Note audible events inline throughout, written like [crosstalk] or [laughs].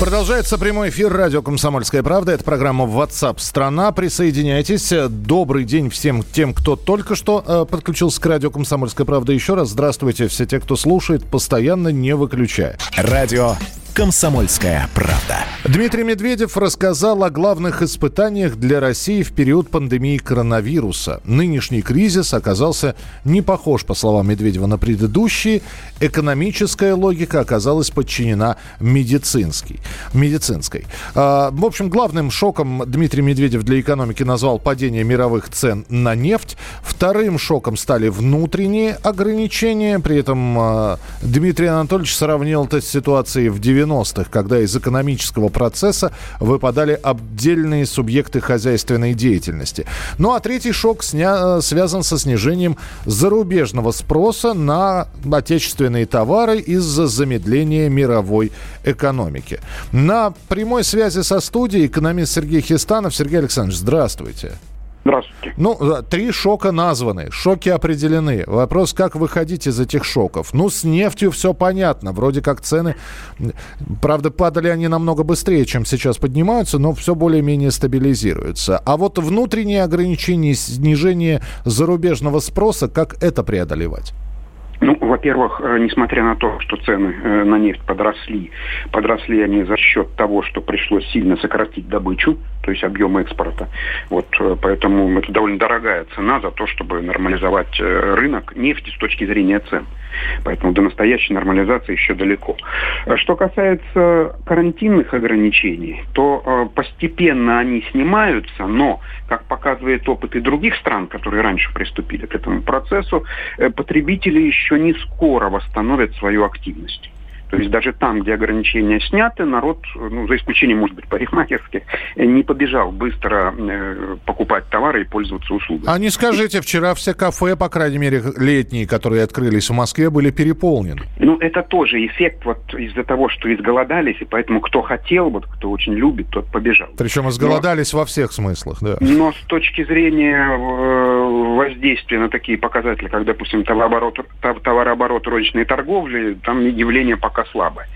Продолжается прямой эфир радио «Комсомольская правда». Это программа WhatsApp страна Присоединяйтесь. Добрый день всем тем, кто только что э, подключился к радио «Комсомольская правда». Еще раз здравствуйте все те, кто слушает, постоянно не выключая. Радио «Комсомольская правда». Дмитрий Медведев рассказал о главных испытаниях для России в период пандемии коронавируса. Нынешний кризис оказался не похож, по словам Медведева, на предыдущие. Экономическая логика оказалась подчинена медицинской. медицинской. А, в общем, главным шоком Дмитрий Медведев для экономики назвал падение мировых цен на нефть. Вторым шоком стали внутренние ограничения. При этом а, Дмитрий Анатольевич сравнил это с ситуацией в 90-х, когда из экономического процесса выпадали отдельные субъекты хозяйственной деятельности. Ну а третий шок сня... связан со снижением зарубежного спроса на отечественные товары из-за замедления мировой экономики. На прямой связи со студией экономист Сергей Хистанов. Сергей Александрович, здравствуйте. Здравствуйте. Ну, э, три шока названы, шоки определены. Вопрос, как выходить из этих шоков? Ну, с нефтью все понятно. Вроде как цены, правда, падали они намного быстрее, чем сейчас поднимаются, но все более-менее стабилизируется. А вот внутренние ограничения, снижение зарубежного спроса, как это преодолевать? Ну, во-первых, э, несмотря на то, что цены э, на нефть подросли, подросли они за счет того, что пришлось сильно сократить добычу, то есть объем экспорта. Вот, э, поэтому это довольно дорогая цена за то, чтобы нормализовать рынок нефти с точки зрения цен. Поэтому до настоящей нормализации еще далеко. Что касается карантинных ограничений, то постепенно они снимаются, но, как показывает опыт и других стран, которые раньше приступили к этому процессу, потребители еще еще не скоро восстановят свою активность. То есть даже там, где ограничения сняты, народ, ну, за исключением, может быть, парикмахерских, не побежал быстро э, покупать товары и пользоваться услугами. А не скажите, вчера все кафе, по крайней мере, летние, которые открылись в Москве, были переполнены. Ну, это тоже эффект вот из-за того, что изголодались, и поэтому кто хотел, вот кто очень любит, тот побежал. Причем изголодались но, во всех смыслах, да. Но с точки зрения э, воздействия на такие показатели, как, допустим, товарооборот, товарооборот розничной торговли, там явление пока пока слабое.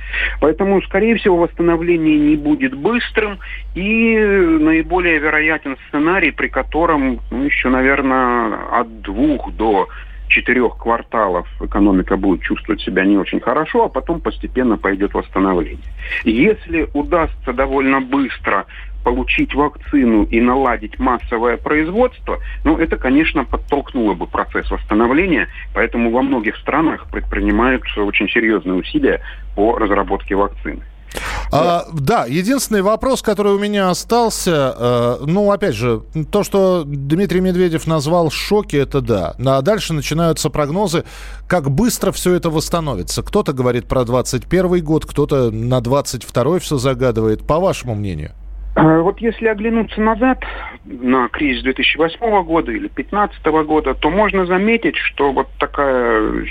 Поэтому, скорее всего, восстановление не будет быстрым, и наиболее вероятен сценарий, при котором ну, еще, наверное, от двух до четырех кварталов экономика будет чувствовать себя не очень хорошо, а потом постепенно пойдет восстановление. Если удастся довольно быстро получить вакцину и наладить массовое производство, ну, это, конечно, подтолкнуло бы процесс восстановления, поэтому во многих странах предпринимаются очень серьезные усилия по разработке вакцины. А, да, единственный вопрос, который у меня остался, э, ну, опять же, то, что Дмитрий Медведев назвал шоки, это да. А дальше начинаются прогнозы, как быстро все это восстановится. Кто-то говорит про 21 год, кто-то на 22 все загадывает. По вашему мнению? Вот если оглянуться назад на кризис 2008 года или 2015 года, то можно заметить, что вот такая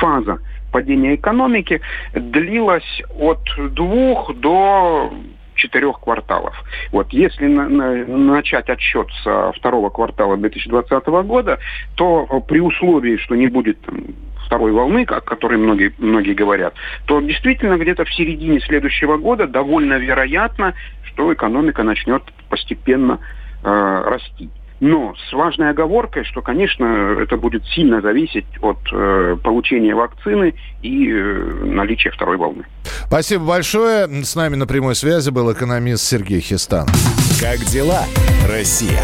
фаза падения экономики длилась от двух до четырех кварталов. Вот если на, на, начать отсчет со второго квартала 2020 года, то при условии, что не будет там, второй волны, о которой многие, многие говорят, то действительно где-то в середине следующего года довольно вероятно, что экономика начнет постепенно э, расти. Но с важной оговоркой, что, конечно, это будет сильно зависеть от э, получения вакцины и э, наличия второй волны. Спасибо большое. С нами на прямой связи был экономист Сергей Хистан. Как дела, Россия?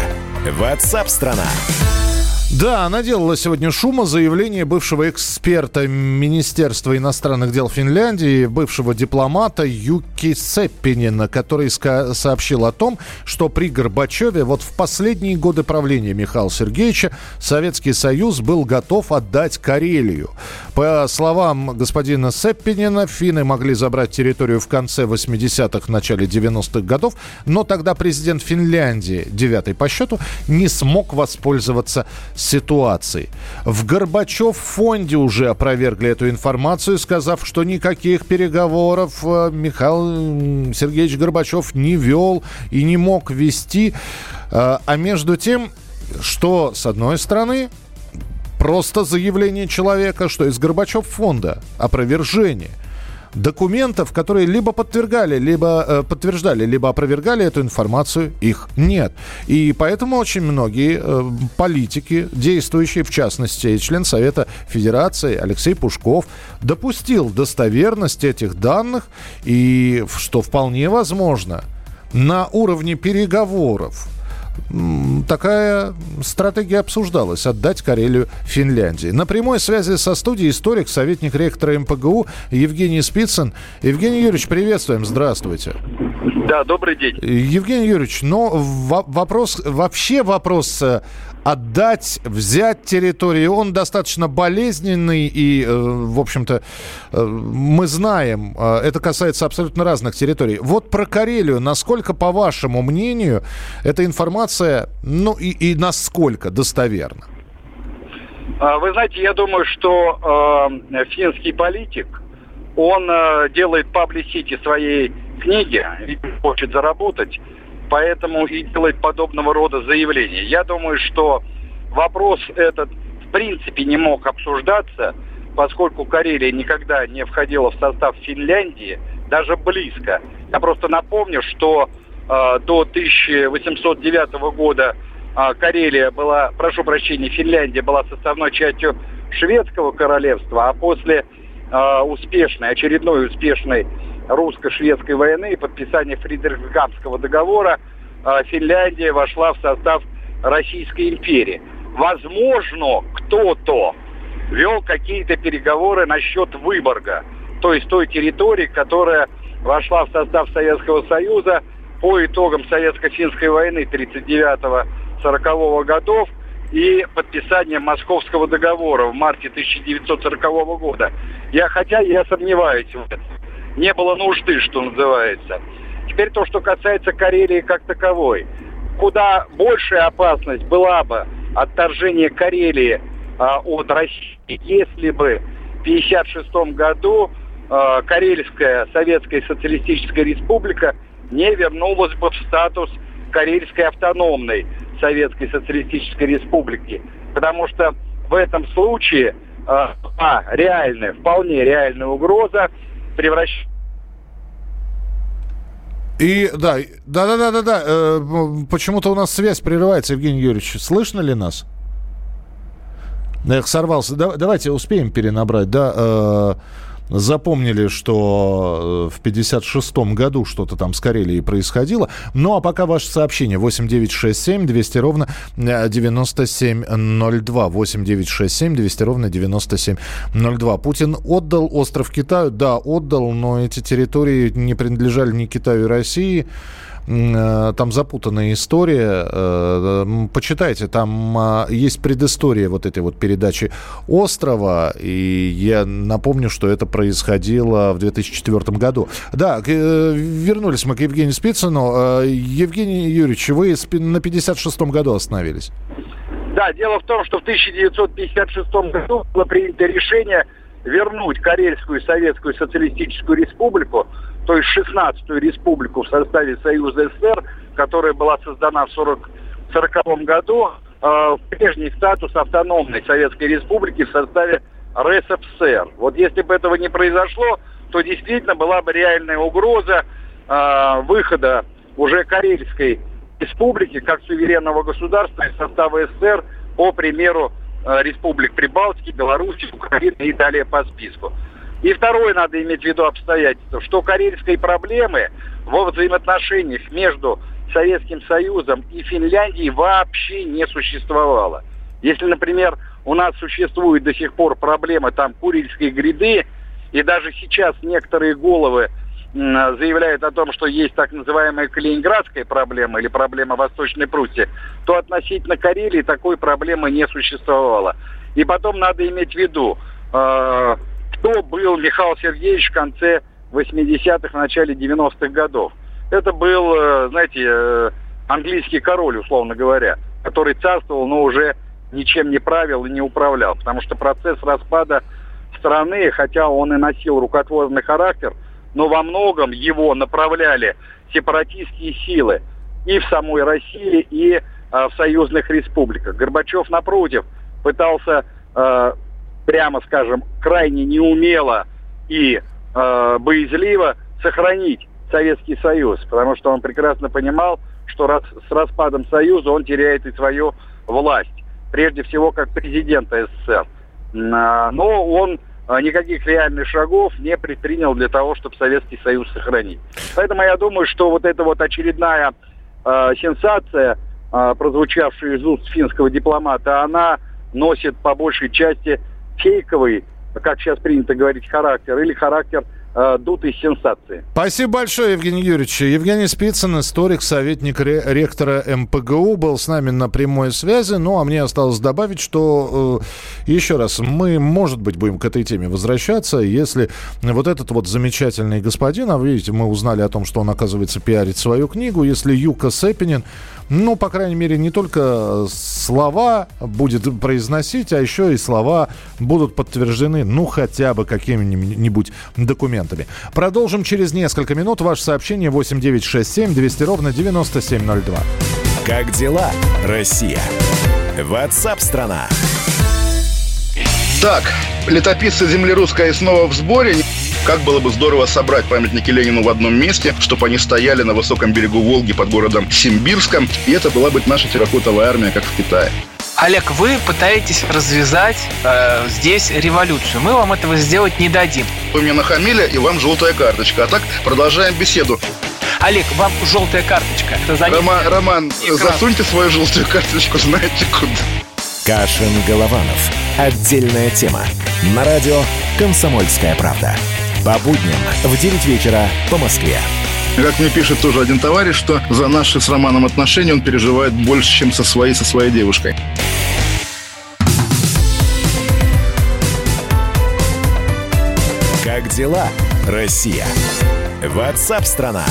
Ватсап-страна! Да, наделала сегодня шума заявление бывшего эксперта Министерства иностранных дел Финляндии, бывшего дипломата Юки Сеппинина, который сообщил о том, что при Горбачеве вот в последние годы правления Михаила Сергеевича Советский Союз был готов отдать Карелию. По словам господина Сеппинина, финны могли забрать территорию в конце 80-х, начале 90-х годов, но тогда президент Финляндии, девятый по счету, не смог воспользоваться ситуации. В Горбачев фонде уже опровергли эту информацию, сказав, что никаких переговоров э, Михаил Сергеевич Горбачев не вел и не мог вести. Э, а между тем, что, с одной стороны, просто заявление человека, что из Горбачев фонда опровержение – документов, которые либо подтверждали, либо э, подтверждали, либо опровергали эту информацию, их нет. И поэтому очень многие э, политики, действующие, в частности, член Совета Федерации Алексей Пушков, допустил достоверность этих данных, и что вполне возможно на уровне переговоров такая стратегия обсуждалась – отдать Карелию Финляндии. На прямой связи со студией историк, советник ректора МПГУ Евгений Спицын. Евгений Юрьевич, приветствуем, здравствуйте. Да, добрый день. Евгений Юрьевич, но вопрос, вообще вопрос э, отдать, взять территорию. Он достаточно болезненный и, э, в общем-то, э, мы знаем, э, это касается абсолютно разных территорий. Вот про Карелию, насколько, по вашему мнению, эта информация, ну и, и насколько достоверна? А, вы знаете, я думаю, что э, финский политик, он э, делает паблисити своей книги, хочет заработать, поэтому и делает подобного рода заявления. Я думаю, что вопрос этот в принципе не мог обсуждаться, поскольку Карелия никогда не входила в состав Финляндии, даже близко. Я просто напомню, что э, до 1809 года э, Карелия была, прошу прощения, Финляндия была составной частью шведского королевства, а после э, успешной, очередной успешной русско-шведской войны и подписания Фридрихсгамского договора э, Финляндия вошла в состав Российской империи. Возможно, кто-то вел какие-то переговоры насчет Выборга, то есть той территории, которая вошла в состав Советского Союза по итогам Советско-финской войны 39-40 годов и подписания Московского договора в марте 1940 года. Я хотя я сомневаюсь в этом не было нужды, что называется. Теперь то, что касается Карелии как таковой. Куда большая опасность была бы отторжение Карелии а, от России, если бы в 1956 году а, Карельская Советская Социалистическая Республика не вернулась бы в статус Карельской автономной Советской Социалистической Республики. Потому что в этом случае а, реальная, вполне реальная угроза превращ... И да, да, да, да, да, да. Э, почему-то у нас связь прерывается, Евгений Юрьевич. Слышно ли нас? Эх, сорвался. Да, давайте успеем перенабрать, да. Э, запомнили, что э, в 56-м году что-то там с Карелией происходило. Ну, а пока ваше сообщение 8967 200 ровно 9702. 8967 200 ровно 9702. Путин отдал остров Китаю? Да, отдал, но эти территории не принадлежали ни Китаю, ни России. Э, там запутанная история. Э, почитайте, там а, есть предыстория вот этой вот передачи «Острова». И я напомню, что это происходило в 2004 году. Да, э, вернулись мы к Евгению Спицыну. Евгений Юрьевич, вы на 56-м году остановились. Да, дело в том, что в 1956 году было принято решение вернуть Карельскую Советскую Социалистическую Республику то есть 16-ю республику в составе Союза СССР, которая была создана в 1940 году, э, в прежний статус автономной Советской Республики в составе РСФСР. Вот если бы этого не произошло, то действительно была бы реальная угроза э, выхода уже Карельской республики как суверенного государства из состава СССР по примеру э, республик Прибалтики, Беларуси, Украины и далее по списку. И второе надо иметь в виду обстоятельство, что карельской проблемы во взаимоотношениях между Советским Союзом и Финляндией вообще не существовало. Если, например, у нас существует до сих пор проблема там Курильской гряды, и даже сейчас некоторые головы заявляют о том, что есть так называемая калининградская проблема или проблема Восточной Пруссии, то относительно Карелии такой проблемы не существовало. И потом надо иметь в виду, э, кто был Михаил Сергеевич в конце 80-х, в начале 90-х годов. Это был, э, знаете, э, английский король, условно говоря, который царствовал, но уже ничем не правил и не управлял. Потому что процесс распада страны, хотя он и носил рукотворный характер, но во многом его направляли сепаратистские силы и в самой России, и а, в союзных республиках. Горбачев, напротив, пытался, а, прямо скажем, крайне неумело и а, боязливо сохранить Советский Союз, потому что он прекрасно понимал, что раз, с распадом Союза он теряет и свою власть, прежде всего как президента СССР. Но он никаких реальных шагов не предпринял для того, чтобы Советский Союз сохранить. Поэтому я думаю, что вот эта вот очередная э, сенсация, э, прозвучавшая из уст финского дипломата, она носит по большей части фейковый, как сейчас принято говорить, характер, или характер э, дутой сенсации. Спасибо большое, Евгений Юрьевич. Евгений Спицын, историк, советник ректора МПГУ, был с нами на прямой связи. Ну, а мне осталось добавить, что, э, еще раз, мы, может быть, будем к этой теме возвращаться, если вот этот вот замечательный господин, а вы видите, мы узнали о том, что он, оказывается, пиарит свою книгу, если Юка Сепинин ну, по крайней мере, не только слова будет произносить, а еще и слова будут подтверждены, ну, хотя бы какими-нибудь документами. Продолжим через несколько минут. Ваше сообщение 8967 200 ровно 9702. Как дела, Россия? Ватсап-страна! Так, летописцы земли русской снова в сборе. Как было бы здорово собрать памятники Ленину в одном месте, чтобы они стояли на высоком берегу Волги под городом Симбирском, и это была бы наша терракотовая армия, как в Китае. Олег, вы пытаетесь развязать э, здесь революцию. Мы вам этого сделать не дадим. Вы мне нахамили, и вам желтая карточка. А так продолжаем беседу. Олег, вам желтая карточка. Рома, Роман, Экран. засуньте свою желтую карточку, знаете куда. Кашин-Голованов. Отдельная тема. На радио «Комсомольская правда». По будням в 9 вечера по Москве. Как мне пишет тоже один товарищ, что за наши с Романом отношения он переживает больше, чем со своей, со своей девушкой. Как дела, Россия? Ватсап-страна!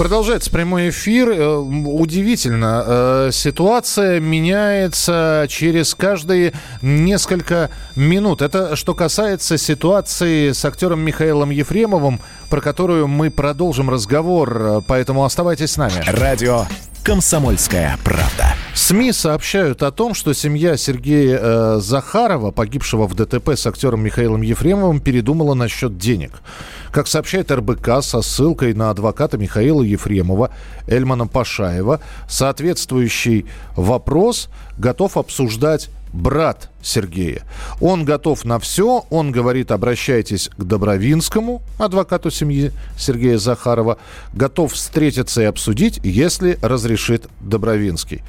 Продолжается прямой эфир. Э, удивительно, э, ситуация меняется через каждые несколько минут. Это что касается ситуации с актером Михаилом Ефремовым, про которую мы продолжим разговор, поэтому оставайтесь с нами. Радио «Комсомольская правда». СМИ сообщают о том, что семья Сергея э, Захарова, погибшего в ДТП с актером Михаилом Ефремовым, передумала насчет денег. Как сообщает РБК со ссылкой на адвоката Михаила Ефремова, Эльмана Пашаева, соответствующий вопрос готов обсуждать брат Сергея. Он готов на все. Он говорит, обращайтесь к Добровинскому, адвокату семьи Сергея Захарова. Готов встретиться и обсудить, если разрешит Добровинский.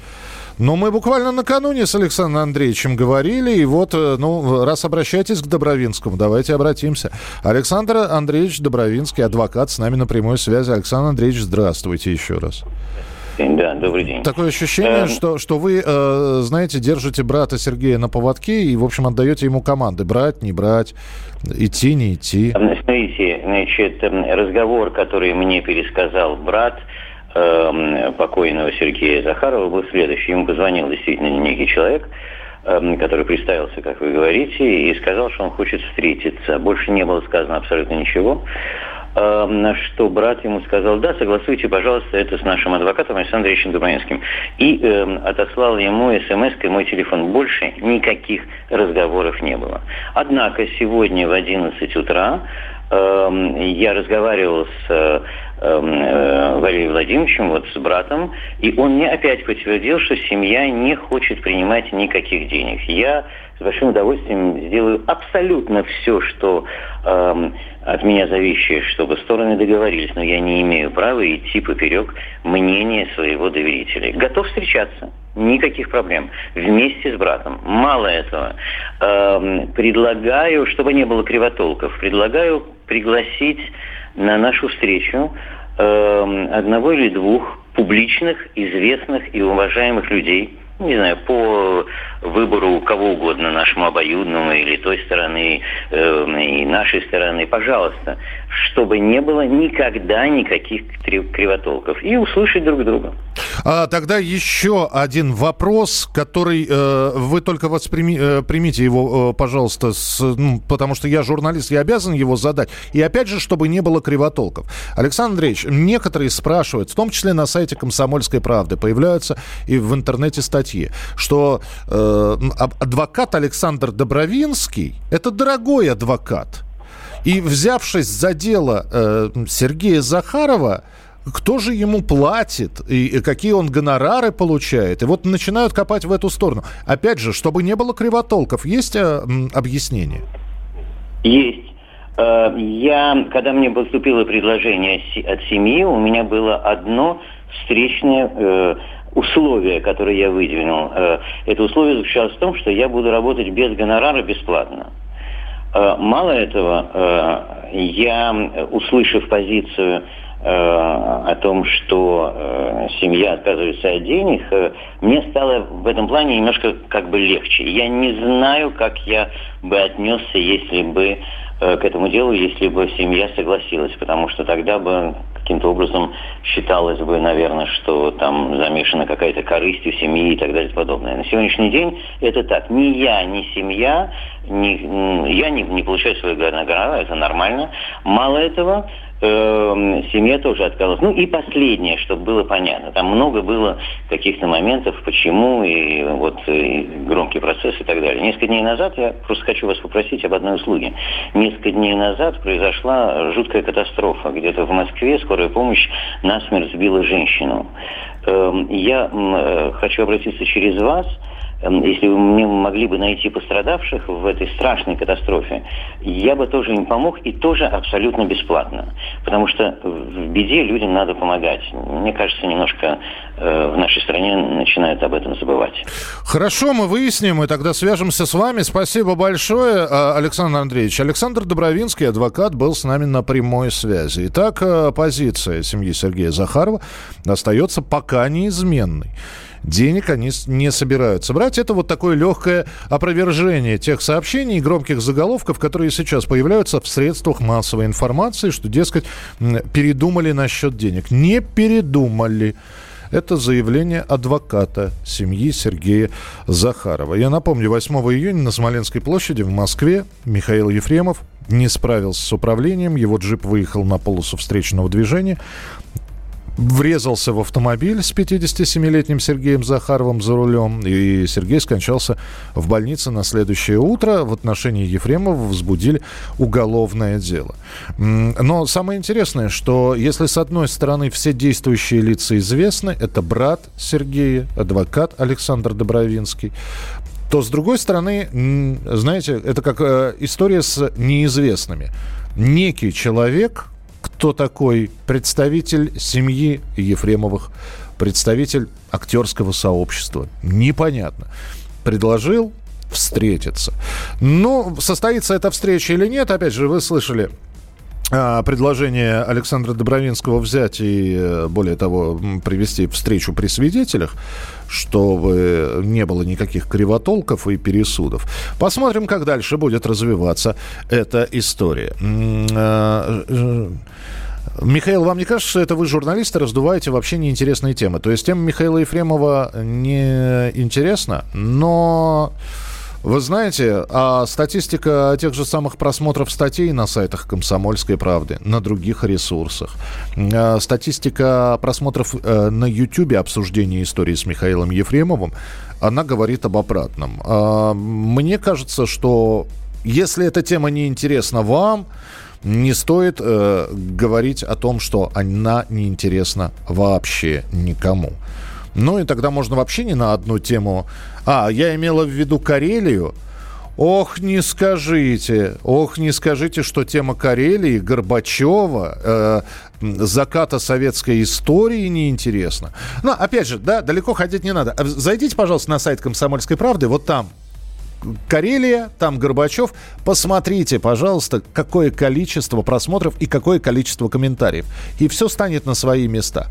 Но мы буквально накануне с Александром Андреевичем говорили, и вот, э, ну, раз обращайтесь к Добровинскому, давайте обратимся. Александр Андреевич Добровинский, адвокат, с нами на прямой связи. Александр Андреевич, здравствуйте еще раз. Да, добрый день. Такое ощущение, э, что, что вы, э, знаете, держите брата Сергея на поводке и, в общем, отдаете ему команды. Брать, не брать, идти, не идти. Смотрите, значит, разговор, который мне пересказал брат, э, покойного Сергея Захарова был следующий. Ему позвонил действительно некий человек, э, который представился, как вы говорите, и сказал, что он хочет встретиться. Больше не было сказано абсолютно ничего. На что брат ему сказал, да, согласуйте, пожалуйста, это с нашим адвокатом Александром Ильичем Дубровинским. И э, отослал ему смс и мой телефон. Больше никаких разговоров не было. Однако сегодня в 11 утра я разговаривал с э, Валерием Владимировичем, вот с братом, и он мне опять подтвердил, что семья не хочет принимать никаких денег. Я с большим удовольствием сделаю абсолютно все, что э, от меня зависящее, чтобы стороны договорились, но я не имею права идти поперек мнения своего доверителя. Готов встречаться, никаких проблем, вместе с братом. Мало этого, э, предлагаю, чтобы не было кривотолков, предлагаю пригласить на нашу встречу э, одного или двух публичных, известных и уважаемых людей, не знаю, по выбору кого угодно, нашему обоюдному или той стороны, э, и нашей стороны. Пожалуйста, чтобы не было никогда никаких кривотолков. И услышать друг друга. А, тогда еще один вопрос, который э, вы только восприми, э, примите его, э, пожалуйста, с, ну, потому что я журналист, я обязан его задать. И опять же, чтобы не было кривотолков. Александр Андреевич, некоторые спрашивают, в том числе на сайте «Комсомольской правды», появляются и в интернете статьи, что э, адвокат Александр Добровинский – это дорогой адвокат. И взявшись за дело э, Сергея Захарова, кто же ему платит и какие он гонорары получает. И вот начинают копать в эту сторону. Опять же, чтобы не было кривотолков, есть э, объяснение? Есть. Э, я, когда мне поступило предложение от семьи, у меня было одно встречное э, условие, которое я выдвинул. Э, это условие заключалось в том, что я буду работать без гонорара бесплатно. Э, мало этого, э, я, услышав позицию о том, что семья отказывается от денег, мне стало в этом плане немножко как бы легче. Я не знаю, как я бы отнесся, если бы к этому делу, если бы семья согласилась, потому что тогда бы каким-то образом считалось бы, наверное, что там замешана какая-то корысть у семьи и так далее и подобное. На сегодняшний день это так. Ни я, ни семья, ни, я не, не получаю свои гонорары, это нормально. Мало этого, э, семья тоже отказалась. Ну и последнее, чтобы было понятно. Там много было каких-то моментов, почему, и вот и громкий процесс и так далее. Несколько дней назад, я просто хочу вас попросить об одной услуге. Несколько дней назад произошла жуткая катастрофа. Где-то в Москве скорая помощь насмерть сбила женщину. Э, я э, хочу обратиться через вас Эм, если вы мне могли бы найти пострадавших в этой страшной катастрофе, я бы тоже им помог и тоже абсолютно бесплатно. Потому что в беде людям надо помогать. Мне кажется, немножко э, в нашей стране начинают об этом забывать. Хорошо, мы выясним и тогда свяжемся с вами. Спасибо большое, а, Александр Андреевич. Александр Добровинский, адвокат, был с нами на прямой связи. Итак, э, позиция семьи Сергея Захарова остается пока неизменной денег они не собираются брать. Это вот такое легкое опровержение тех сообщений и громких заголовков, которые сейчас появляются в средствах массовой информации, что, дескать, передумали насчет денег. Не передумали. Это заявление адвоката семьи Сергея Захарова. Я напомню, 8 июня на Смоленской площади в Москве Михаил Ефремов не справился с управлением. Его джип выехал на полосу встречного движения врезался в автомобиль с 57-летним Сергеем Захаровым за рулем, и Сергей скончался в больнице на следующее утро. В отношении Ефремова возбудили уголовное дело. Но самое интересное, что если с одной стороны все действующие лица известны, это брат Сергея, адвокат Александр Добровинский, то с другой стороны, знаете, это как э, история с неизвестными. Некий человек, кто такой представитель семьи Ефремовых, представитель актерского сообщества. Непонятно. Предложил встретиться. Ну, состоится эта встреча или нет, опять же, вы слышали предложение Александра Добровинского взять и, э, более того, привести встречу при свидетелях, чтобы не было никаких кривотолков и пересудов. Посмотрим, как дальше будет развиваться эта история. А, э, Михаил, вам не кажется, что это вы, журналисты, раздуваете вообще неинтересные темы? То есть тема Михаила Ефремова не интересна, но вы знаете, а статистика тех же самых просмотров статей на сайтах «Комсомольской правды», на других ресурсах, а статистика просмотров э, на YouTube обсуждения истории с Михаилом Ефремовым, она говорит об обратном. А, мне кажется, что если эта тема не интересна вам, не стоит э, говорить о том, что она неинтересна вообще никому. Ну и тогда можно вообще не на одну тему. А, я имела в виду Карелию. Ох, не скажите, ох, не скажите, что тема Карелии, Горбачева, э, заката советской истории неинтересна. Но, опять же, да, далеко ходить не надо. Зайдите, пожалуйста, на сайт «Комсомольской правды», вот там Карелия, там Горбачев. Посмотрите, пожалуйста, какое количество просмотров и какое количество комментариев. И все станет на свои места.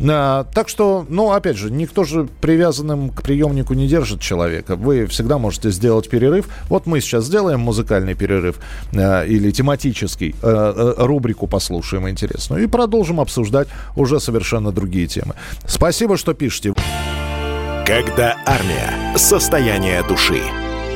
А, так что, ну, опять же, никто же привязанным к приемнику не держит человека. Вы всегда можете сделать перерыв. Вот мы сейчас сделаем музыкальный перерыв а, или тематический, а, а, рубрику послушаем интересную и продолжим обсуждать уже совершенно другие темы. Спасибо, что пишете. Когда армия. Состояние души.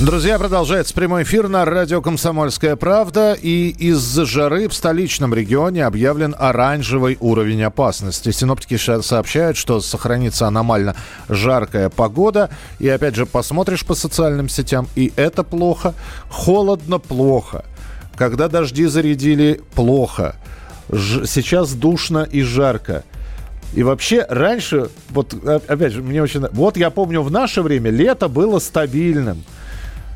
Друзья, продолжается прямой эфир на радио «Комсомольская правда». И из-за жары в столичном регионе объявлен оранжевый уровень опасности. Синоптики сообщают, что сохранится аномально жаркая погода. И опять же, посмотришь по социальным сетям, и это плохо. Холодно – плохо. Когда дожди зарядили – плохо. Ж- сейчас душно и жарко. И вообще раньше, вот опять же, мне очень... Вот я помню, в наше время лето было стабильным.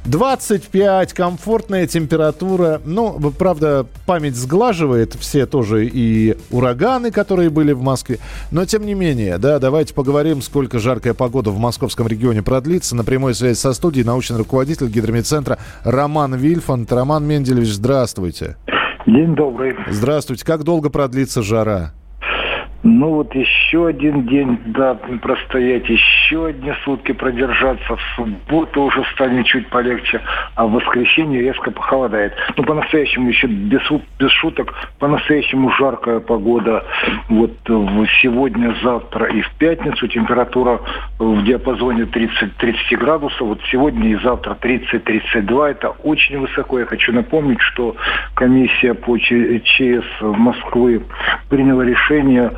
25, комфортная температура. Ну, правда, память сглаживает все тоже и ураганы, которые были в Москве. Но, тем не менее, да, давайте поговорим, сколько жаркая погода в московском регионе продлится. На прямой связи со студией научный руководитель гидромедцентра Роман Вильфанд. Роман Менделевич, здравствуйте. День добрый. Здравствуйте. Как долго продлится жара? Ну вот еще один день, да, простоять, еще одни сутки продержаться. В субботу уже станет чуть полегче, а в воскресенье резко похолодает. Ну, по-настоящему еще без, без шуток, по-настоящему жаркая погода. Вот сегодня, завтра и в пятницу температура в диапазоне 30, 30 градусов. Вот сегодня и завтра 30-32. Это очень высоко. Я хочу напомнить, что комиссия по ЧС Москвы приняла решение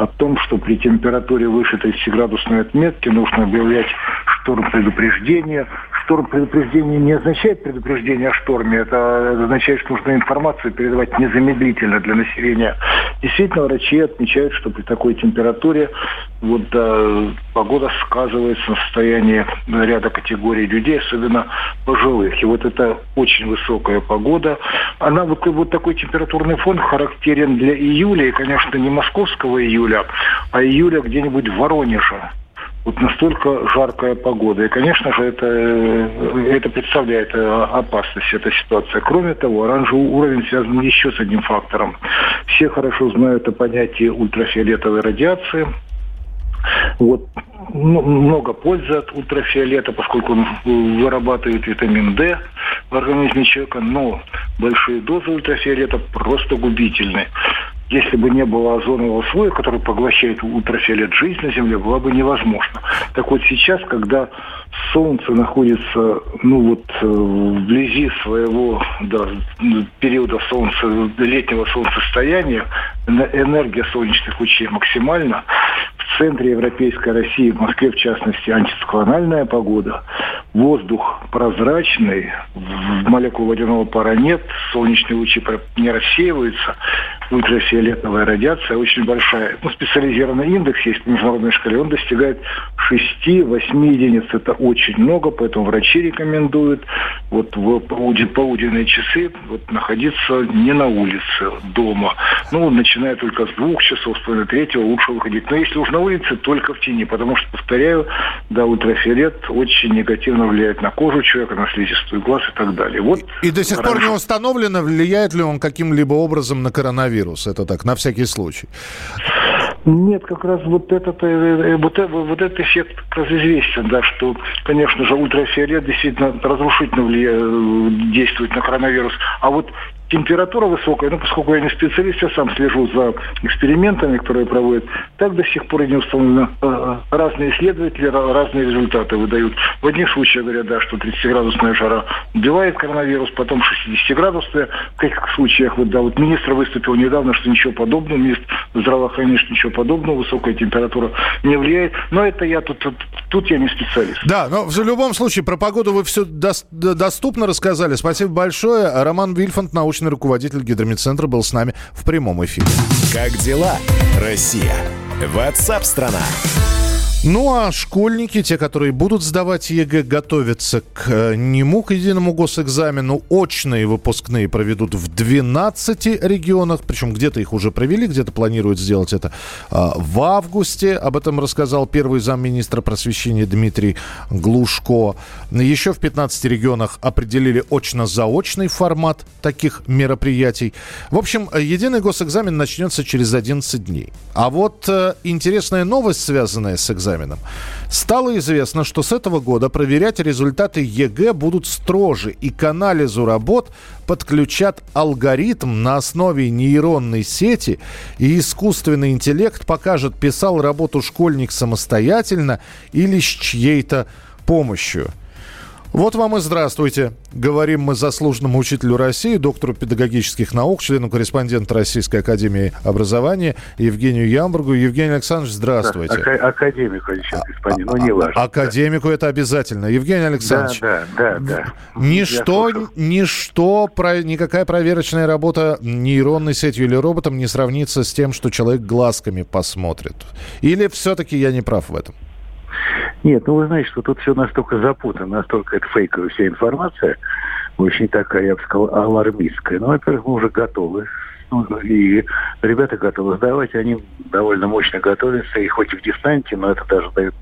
о том, что при температуре выше 30-градусной отметки нужно объявлять шторм предупреждения. Шторм предупреждения не означает предупреждение о шторме, это означает, что нужно информацию передавать незамедлительно для населения. Действительно, врачи отмечают, что при такой температуре вот, да, погода сказывается на состоянии ряда категорий людей, особенно пожилых. И вот это очень высокая погода. Она вот, вот такой температурный фон характерен для июля, и, конечно, не московского июля, а июля где-нибудь в Воронеже. Вот настолько жаркая погода. И, конечно же, это, это представляет опасность, эта ситуация. Кроме того, оранжевый уровень связан еще с одним фактором. Все хорошо знают о понятии ультрафиолетовой радиации – вот много пользы от ультрафиолета, поскольку он вырабатывает витамин D в организме человека, но большие дозы ультрафиолета просто губительны. Если бы не было озонового слоя, который поглощает ультрафиолет, жизнь на Земле была бы невозможна. Так вот сейчас, когда Солнце находится, ну вот, э, вблизи своего да, периода солнца, летнего солнцестояния, энергия солнечных лучей максимальна. В центре Европейской России, в Москве в частности, антициклональная погода. Воздух прозрачный, молекул водяного пара нет, солнечные лучи не рассеиваются, ультрафиолетовая радиация очень большая. Ну, специализированный индекс есть по международной шкале, он достигает 6-8 единиц. Это очень много, поэтому врачи рекомендуют вот в полуденные часы вот, находиться не на улице, дома. Ну, начиная только с двух часов, с половины третьего лучше выходить. Но если уж на улице, только в тени, потому что, повторяю, да, ультрафиолет очень негативно влияет на кожу человека, на слизистую глаз и так далее. Вот и, и до сих пор не установлено, влияет ли он каким-либо образом на коронавирус. Это так, на всякий случай. Нет, как раз вот этот, э, э, вот, вот этот эффект как раз известен, да, что, конечно же, ультрафиолет действительно разрушительно влияет, действует на коронавирус. А вот температура высокая, ну, поскольку я не специалист, я сам слежу за экспериментами, которые проводят, так до сих пор и не установлено. Э, разные исследователи разные результаты выдают. В одних случаях говорят, да, что 30-градусная жара убивает коронавирус, потом 60-градусная. В каких случаях, вот, да, вот министр выступил недавно, что ничего подобного, министр здравоохранения, что ничего подобного, высокая температура не влияет. Но это я тут, тут, тут я не специалист. Да, но в любом случае про погоду вы все доступно рассказали. Спасибо большое. Роман Вильфанд, научный руководитель Гидрометцентра, был с нами в прямом эфире. Как дела, Россия? What's up, страна! Ну а школьники, те, которые будут сдавать ЕГЭ, готовятся к э, нему, к единому госэкзамену. Очные выпускные проведут в 12 регионах, причем где-то их уже провели, где-то планируют сделать это а, в августе. Об этом рассказал первый замминистра просвещения Дмитрий Глушко. Еще в 15 регионах определили очно-заочный формат таких мероприятий. В общем, единый госэкзамен начнется через 11 дней. А вот э, интересная новость, связанная с экзаменом, экзаменам. Стало известно, что с этого года проверять результаты ЕГЭ будут строже, и к анализу работ подключат алгоритм на основе нейронной сети, и искусственный интеллект покажет, писал работу школьник самостоятельно или с чьей-то помощью. Вот вам и здравствуйте. Говорим мы заслуженному учителю России, доктору педагогических наук, члену корреспондента Российской Академии Образования Евгению Ямбургу. Евгений Александрович, здравствуйте. Ак- академику еще, господин, ну не важно. Академику это обязательно. Евгений Александрович. Да, да, да. да. Ничто, ничто, про, никакая проверочная работа нейронной сетью или роботом не сравнится с тем, что человек глазками посмотрит. Или все-таки я не прав в этом? Нет, ну вы знаете, что тут все настолько запутано, настолько это фейковая вся информация, очень такая, я бы сказал, алармистская. Ну, во-первых, мы уже готовы. Ну, и ребята готовы сдавать, они довольно мощно готовятся, и хоть и в дистанте, но это даже дает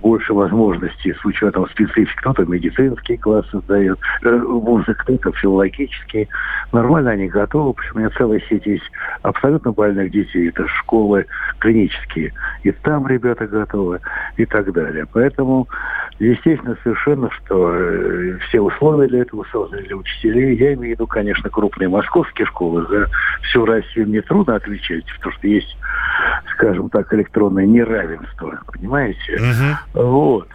больше возможностей с учетом специфики. Кто-то медицинские классы сдает, э, музыка, кто-то филологические. Нормально они готовы, почему у меня целая сеть есть абсолютно больных детей. Это школы клинические. И там ребята готовы и так далее. Поэтому естественно совершенно, что э, все условия для этого созданы для учителей. Я имею в виду, конечно, крупные московские школы. За всю Россию мне трудно отвечать, потому что есть, скажем так, электронное неравенство. Понимаете? Uh-huh. Вот.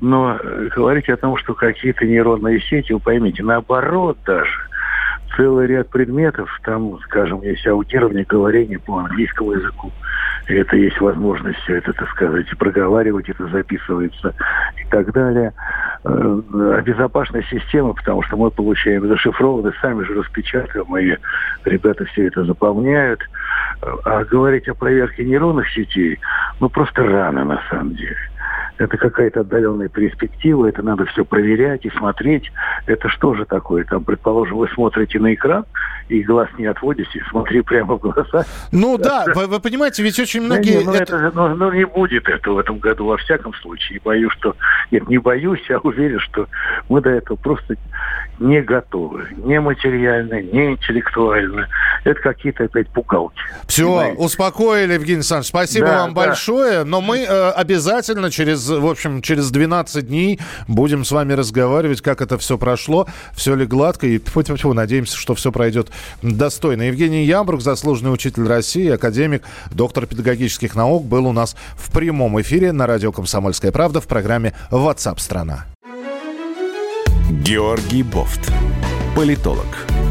Но э, говорить о том, что какие-то нейронные сети, вы поймите, наоборот даже, целый ряд предметов, там, скажем, есть аудирование, говорение по английскому языку, это есть возможность все это, так сказать, проговаривать, это записывается и так далее. Э, безопасная система, потому что мы получаем зашифрованные, сами же распечатываем, мои ребята все это заполняют. А говорить о проверке нейронных сетей, ну, просто рано, на самом деле это какая-то отдаленная перспектива, это надо все проверять и смотреть. Это что же такое? Там, предположим, вы смотрите на экран, и глаз не отводите, [laughs] смотри прямо в глаза. Ну да, [laughs] вы, вы понимаете, ведь очень многие... Не, ну, это... Это, ну, ну, не будет этого в этом году во всяком случае. Боюсь, что... Нет, не боюсь, [laughs] а уверен, что мы до этого просто не готовы. Не материально, не интеллектуально. Это какие-то опять пукалки. Все, понимаете? успокоили, Евгений Александрович. Спасибо да, вам да. большое. Но мы э, обязательно через, в общем, через 12 дней будем с вами разговаривать, как это все прошло, все ли гладко. И тьфу -тьфу -тьфу, надеемся, что все пройдет достойно. Евгений Ямбрук, заслуженный учитель России, академик, доктор педагогических наук, был у нас в прямом эфире на радио «Комсомольская правда» в программе WhatsApp страна Георгий Бофт. Политолог,